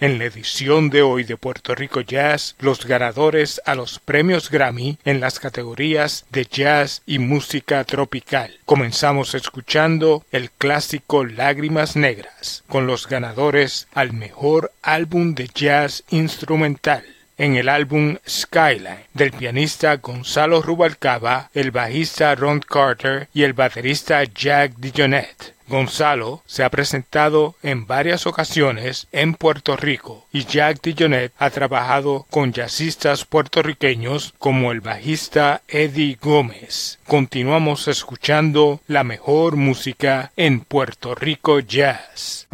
En la edición de hoy de Puerto Rico Jazz, los ganadores a los premios Grammy en las categorías de jazz y música tropical. Comenzamos escuchando el clásico Lágrimas Negras, con los ganadores al mejor álbum de jazz instrumental en el álbum Skyline del pianista Gonzalo Rubalcaba, el bajista Ron Carter y el baterista Jack DeJohnette. Gonzalo se ha presentado en varias ocasiones en Puerto Rico y Jack DeJohnette ha trabajado con jazzistas puertorriqueños como el bajista Eddie Gómez. Continuamos escuchando la mejor música en Puerto Rico Jazz.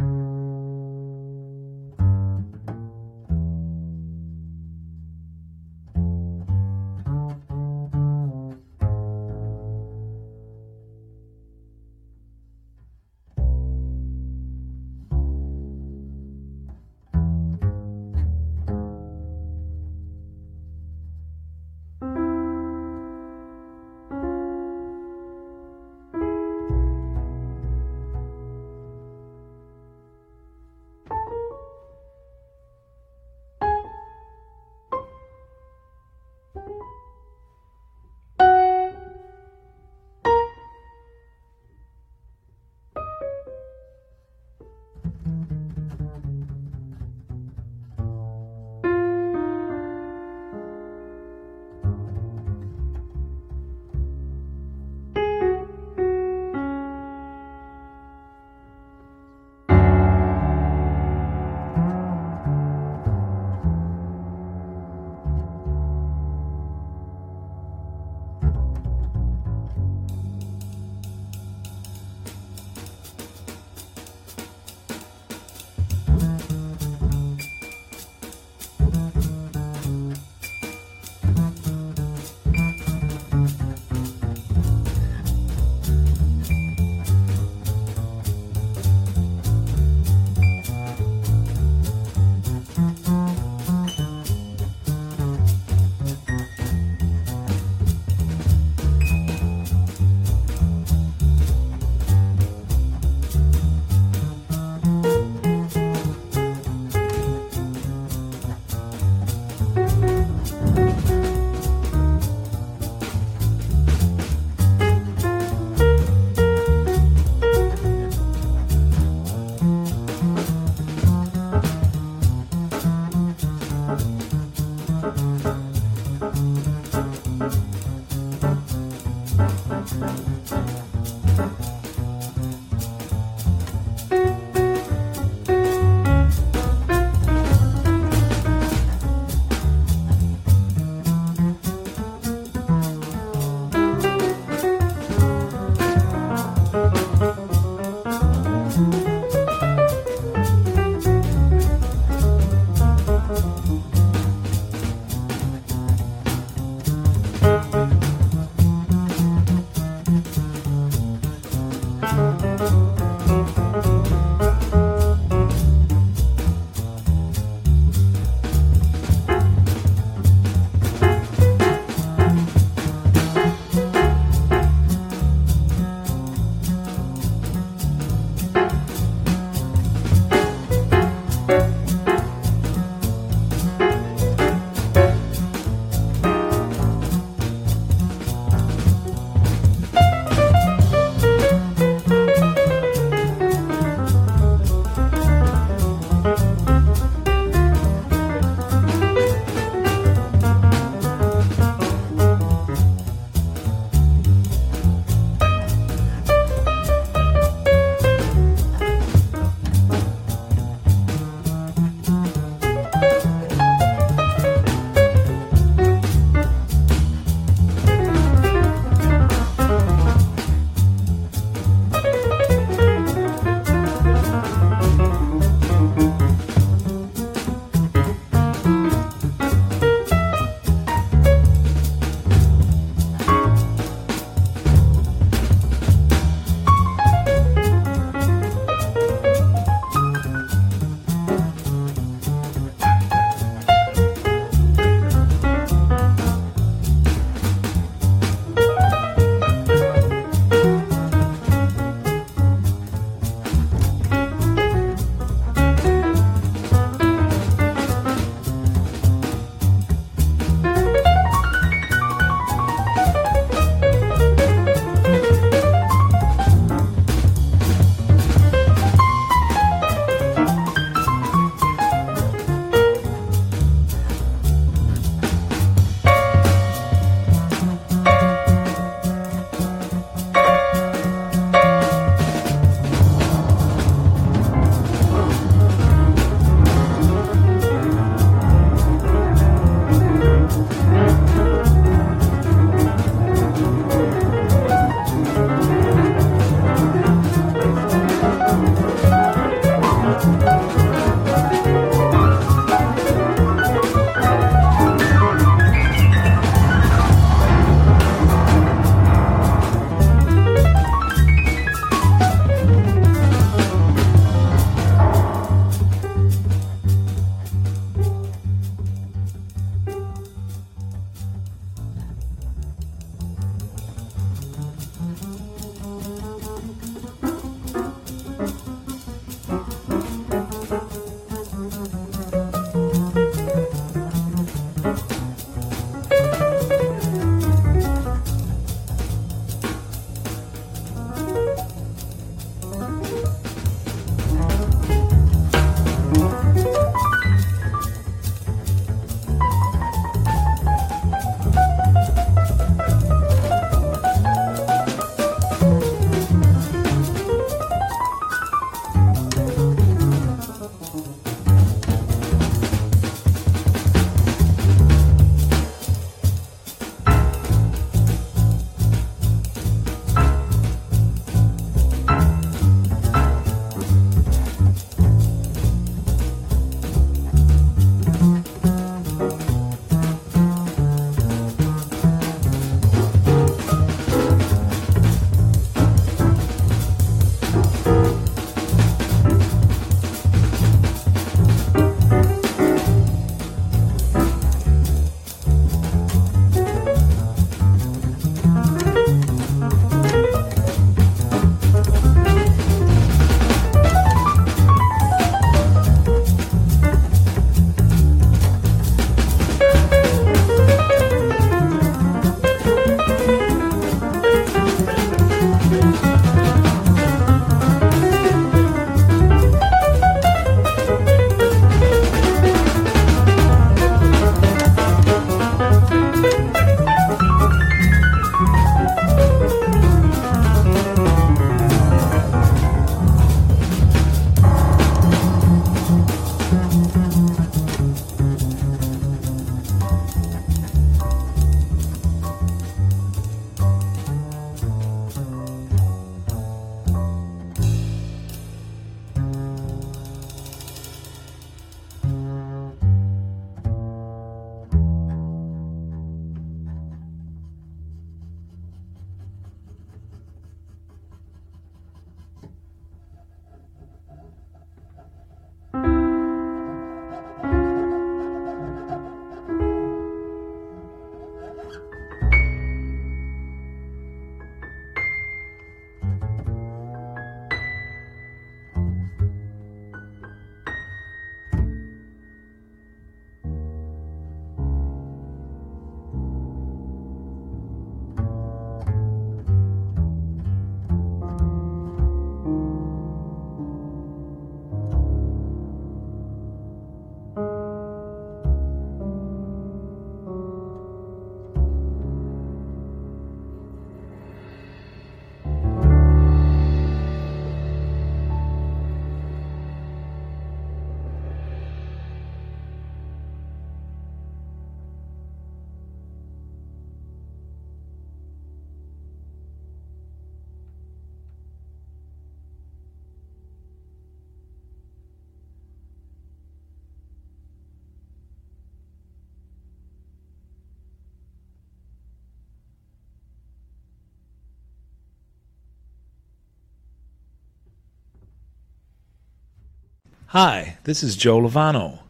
Hi, this is Joe Lovano.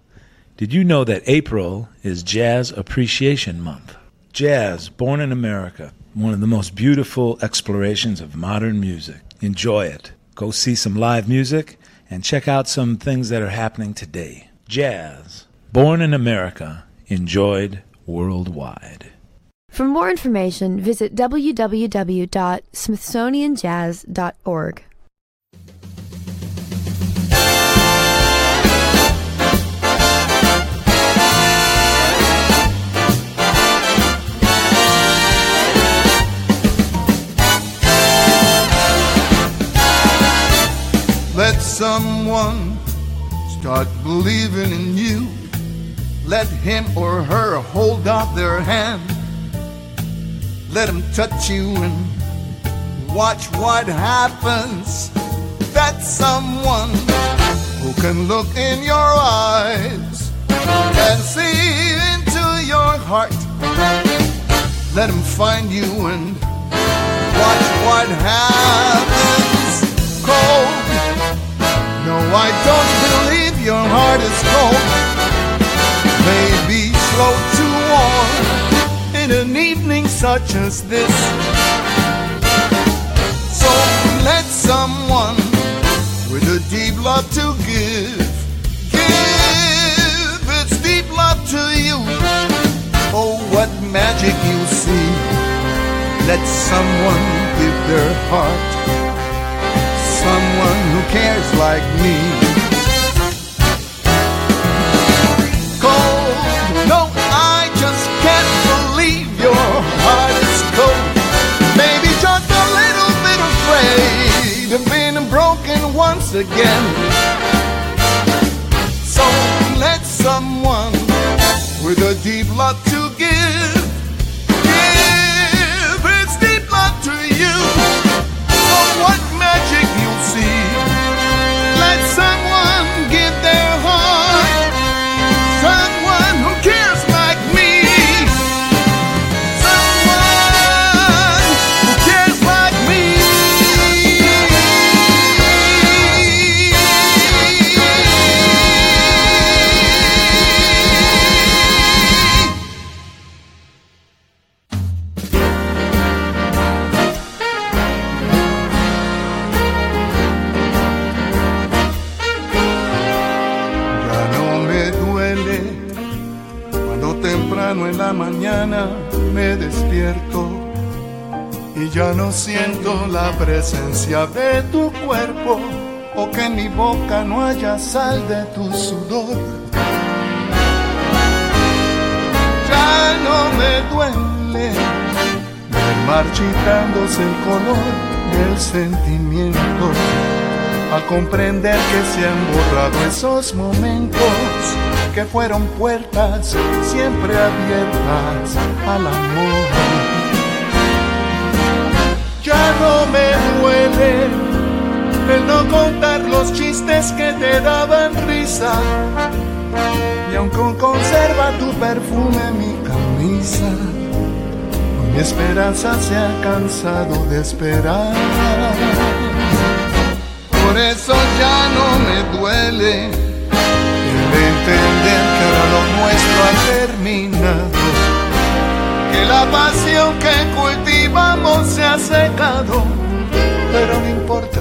Did you know that April is Jazz Appreciation Month? Jazz, born in America, one of the most beautiful explorations of modern music. Enjoy it. Go see some live music and check out some things that are happening today. Jazz, born in America, enjoyed worldwide. For more information, visit www.smithsonianjazz.org. someone start believing in you. Let him or her hold out their hand. Let him touch you and watch what happens. That someone who can look in your eyes and see into your heart. Let him find you and watch what happens. No, I don't believe your heart is cold. Maybe slow to warm in an evening such as this. So let someone with a deep love to give, give its deep love to you. Oh, what magic you see. Let someone give their heart. Someone who cares like me. Cold, no, I just can't believe your heart is cold. Maybe just a little bit afraid of being broken once again. So let someone with a deep love to give, la presencia de tu cuerpo o que mi boca no haya sal de tu sudor. Ya no me duele ver marchitándose el color del sentimiento a comprender que se han borrado esos momentos que fueron puertas siempre abiertas al amor. No me duele el no contar los chistes que te daban risa y aunque conserva tu perfume mi camisa, mi esperanza se ha cansado de esperar. Por eso ya no me duele el entender que ahora lo nuestro ha terminado. Que la pasión que cultivamos se ha secado. Pero no importa,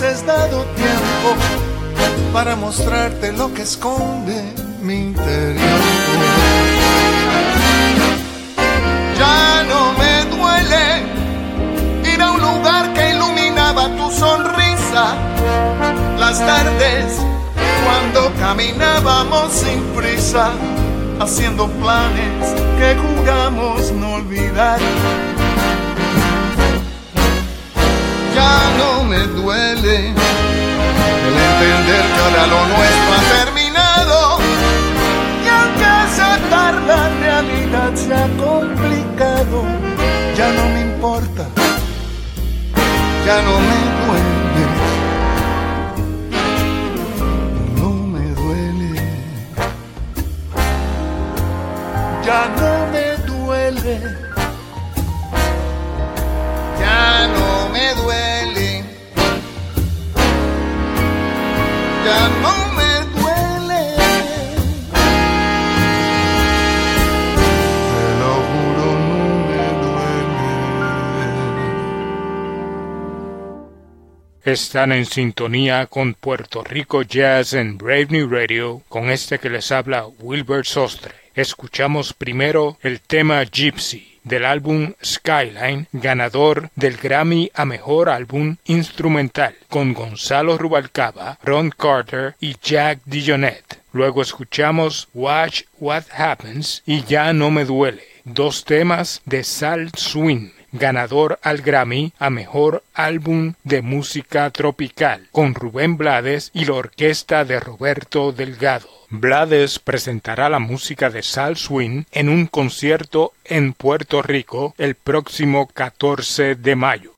hubieses dado tiempo para mostrarte lo que esconde mi interior? Ya no me duele ir a un lugar que iluminaba tu sonrisa las tardes cuando caminábamos sin prisa haciendo planes que juramos no olvidar. Ya no me duele el entender que ahora lo nuestro ha terminado. Y aunque se tarda, la realidad se ha complicado. Ya no me importa, ya no me duele. No me duele. Ya no me duele. Ya no me duele. Ya no me duele. Te lo juro, no me duele. Están en sintonía con Puerto Rico Jazz en Brave New Radio, con este que les habla Wilbert Sostre. Escuchamos primero el tema Gypsy del álbum Skyline, ganador del Grammy a Mejor Álbum Instrumental, con Gonzalo Rubalcaba, Ron Carter y Jack DeJohnette. Luego escuchamos Watch What Happens y Ya No Me Duele, dos temas de Sal Swing, ganador al Grammy a Mejor Álbum de Música Tropical, con Rubén Blades y la orquesta de Roberto Delgado. Blades presentará la música de Sal Swing en un concierto en Puerto Rico el próximo 14 de mayo.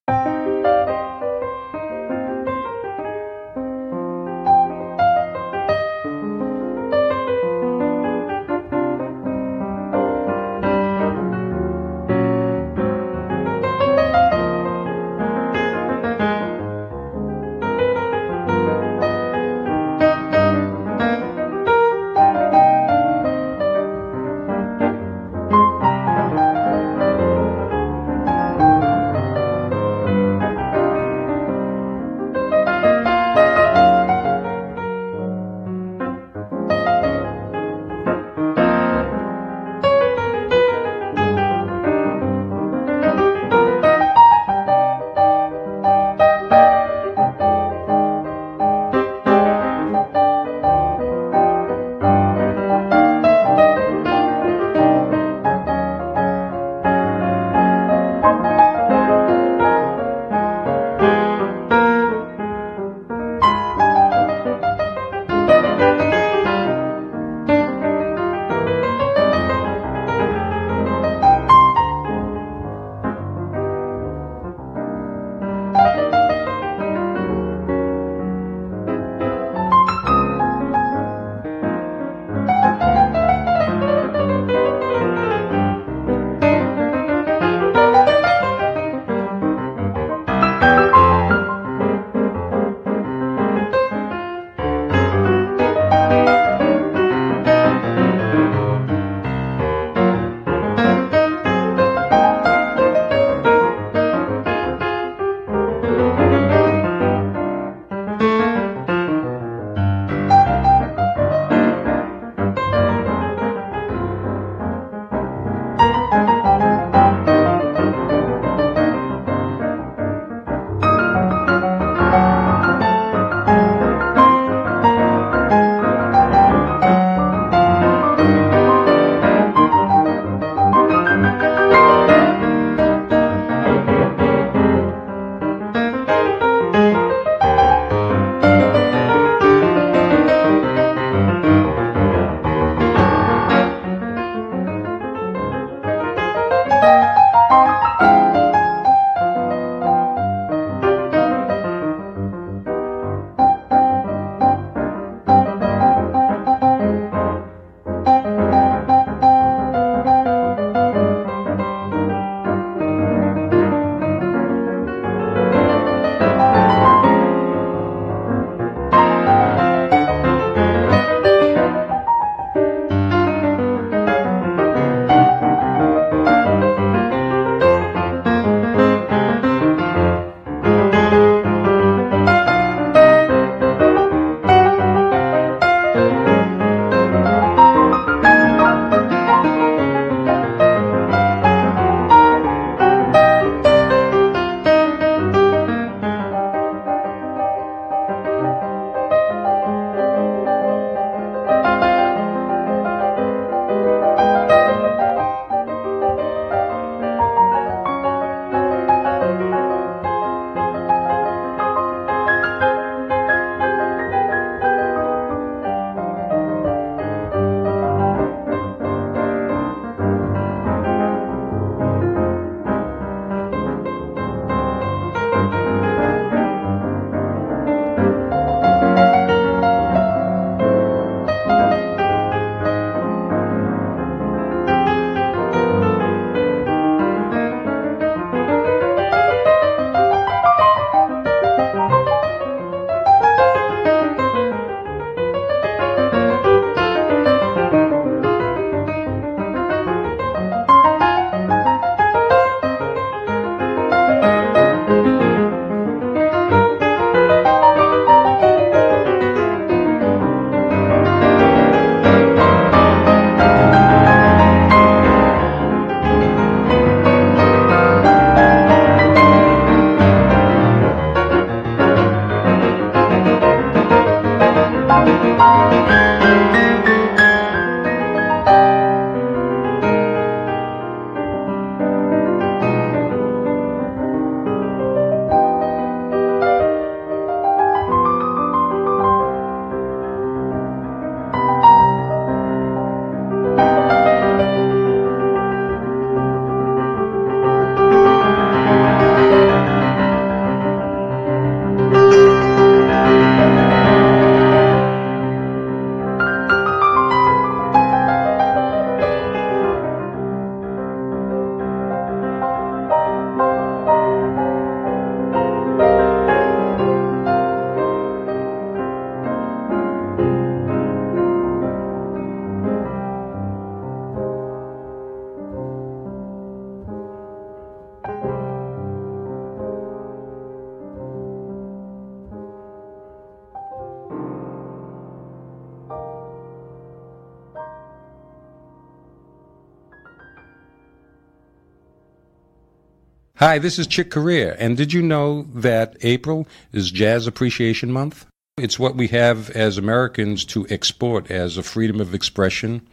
Hi, this is Chick Corea, and did you know that April is Jazz Appreciation Month? It's what we have as Americans to export as a freedom of expression.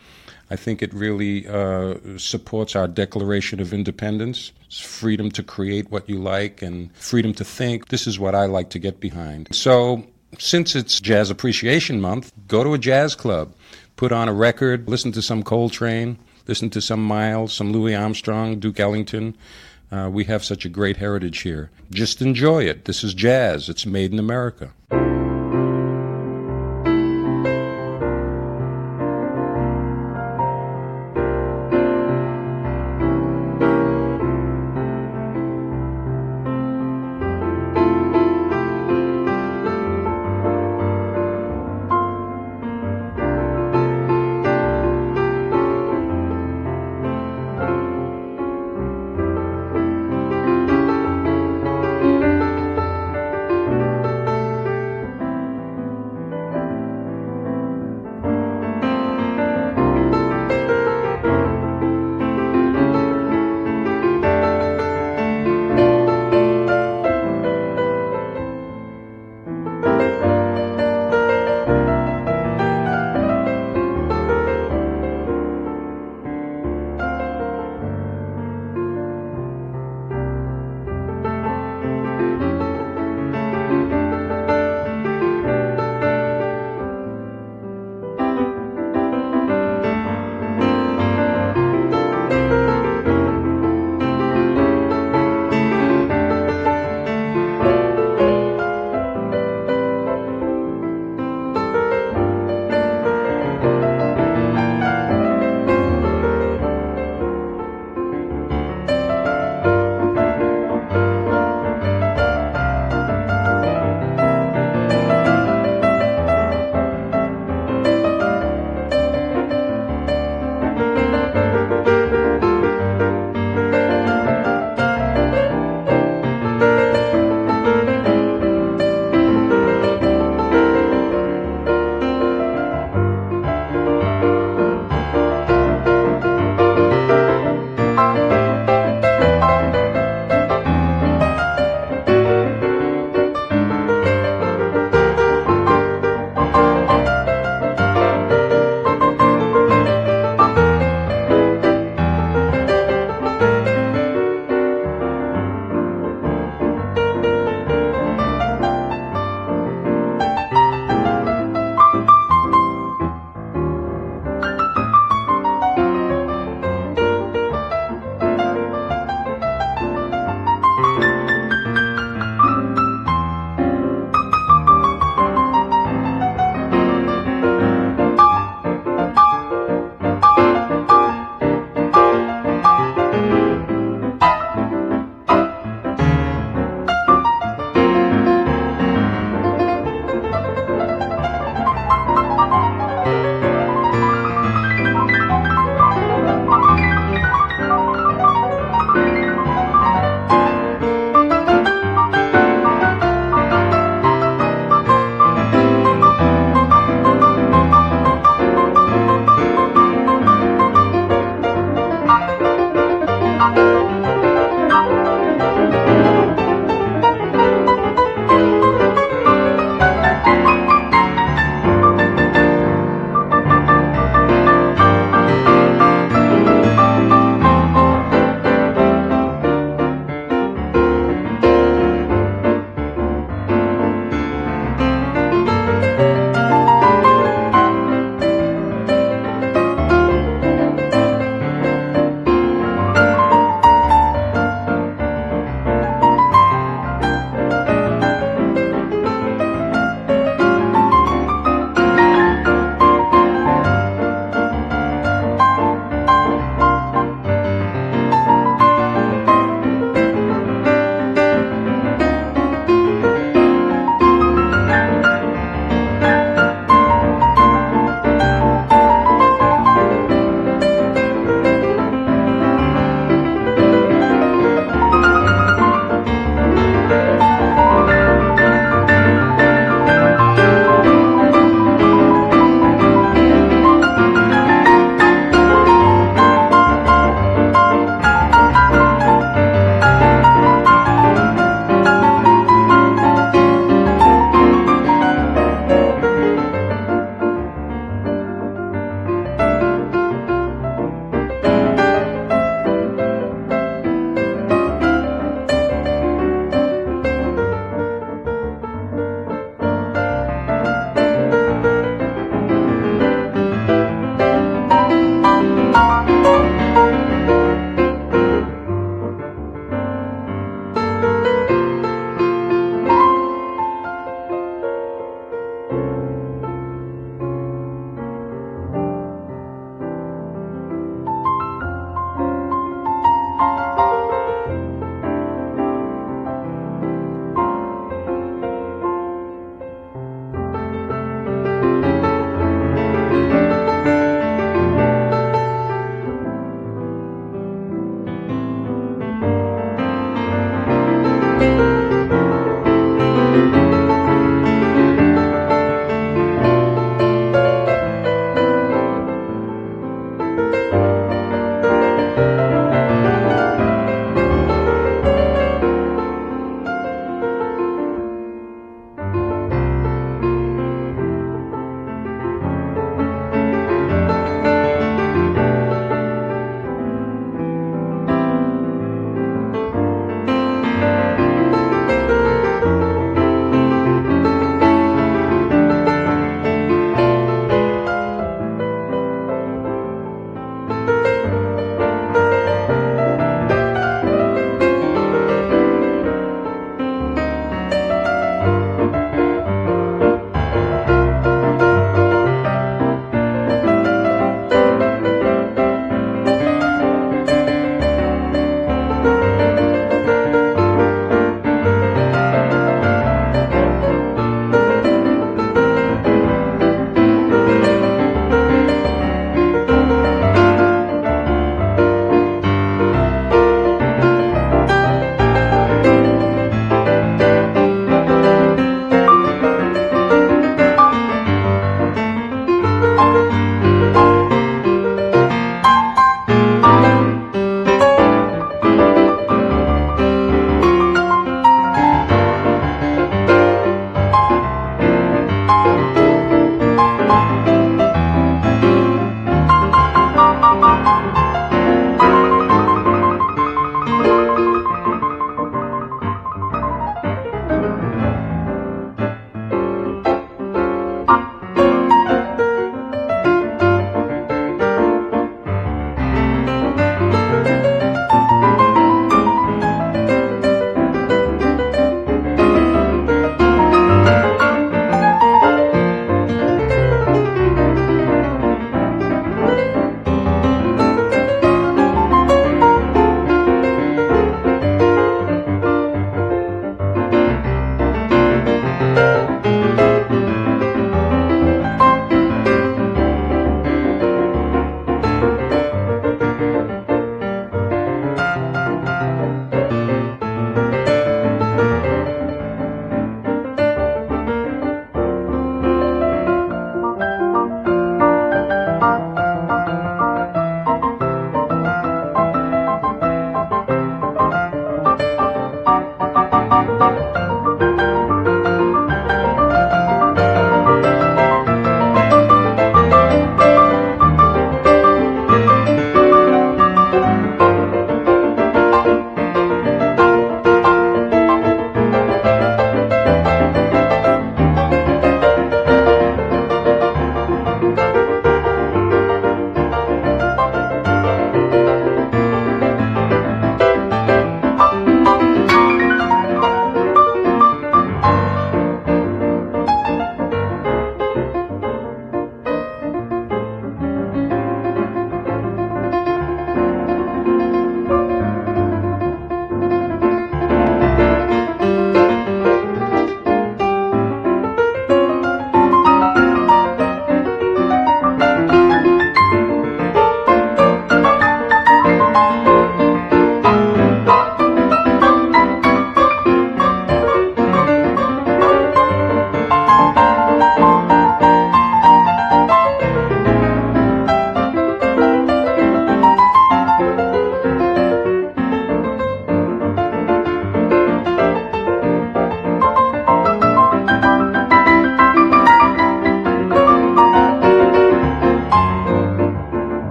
I think it really uh, supports our Declaration of Independence. It's freedom to create what you like and freedom to think. This is what I like to get behind. So, since it's Jazz Appreciation Month, go to a jazz club, put on a record, listen to some Coltrane, listen to some Miles, some Louis Armstrong, Duke Ellington. Uh, we have such a great heritage here. Just enjoy it. This is jazz. It's made in America.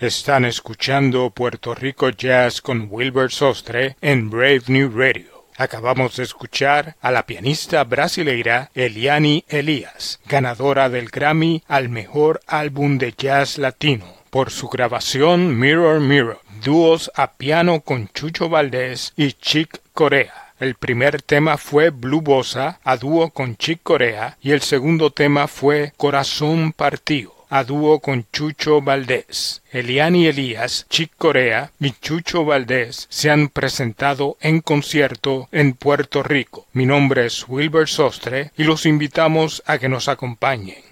Están escuchando Puerto Rico Jazz con Wilbur Sostre en Brave New Radio. Acabamos de escuchar a la pianista brasileira Eliani Elias, ganadora del Grammy al mejor álbum de jazz latino, por su grabación Mirror Mirror, dúos a piano con Chucho Valdés y Chick Corea. El primer tema fue Blue Bossa a dúo con Chick Corea y el segundo tema fue Corazón Partido a dúo con Chucho Valdés. Eliani Elías, Chick Corea y Chucho Valdés se han presentado en concierto en Puerto Rico. Mi nombre es Wilber Sostre y los invitamos a que nos acompañen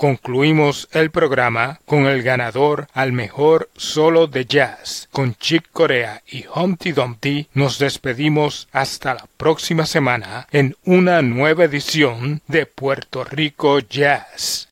Concluimos el programa con el ganador al mejor solo de jazz. Con Chick Corea y Humpty Dumpty nos despedimos hasta la próxima semana en una nueva edición de Puerto Rico Jazz.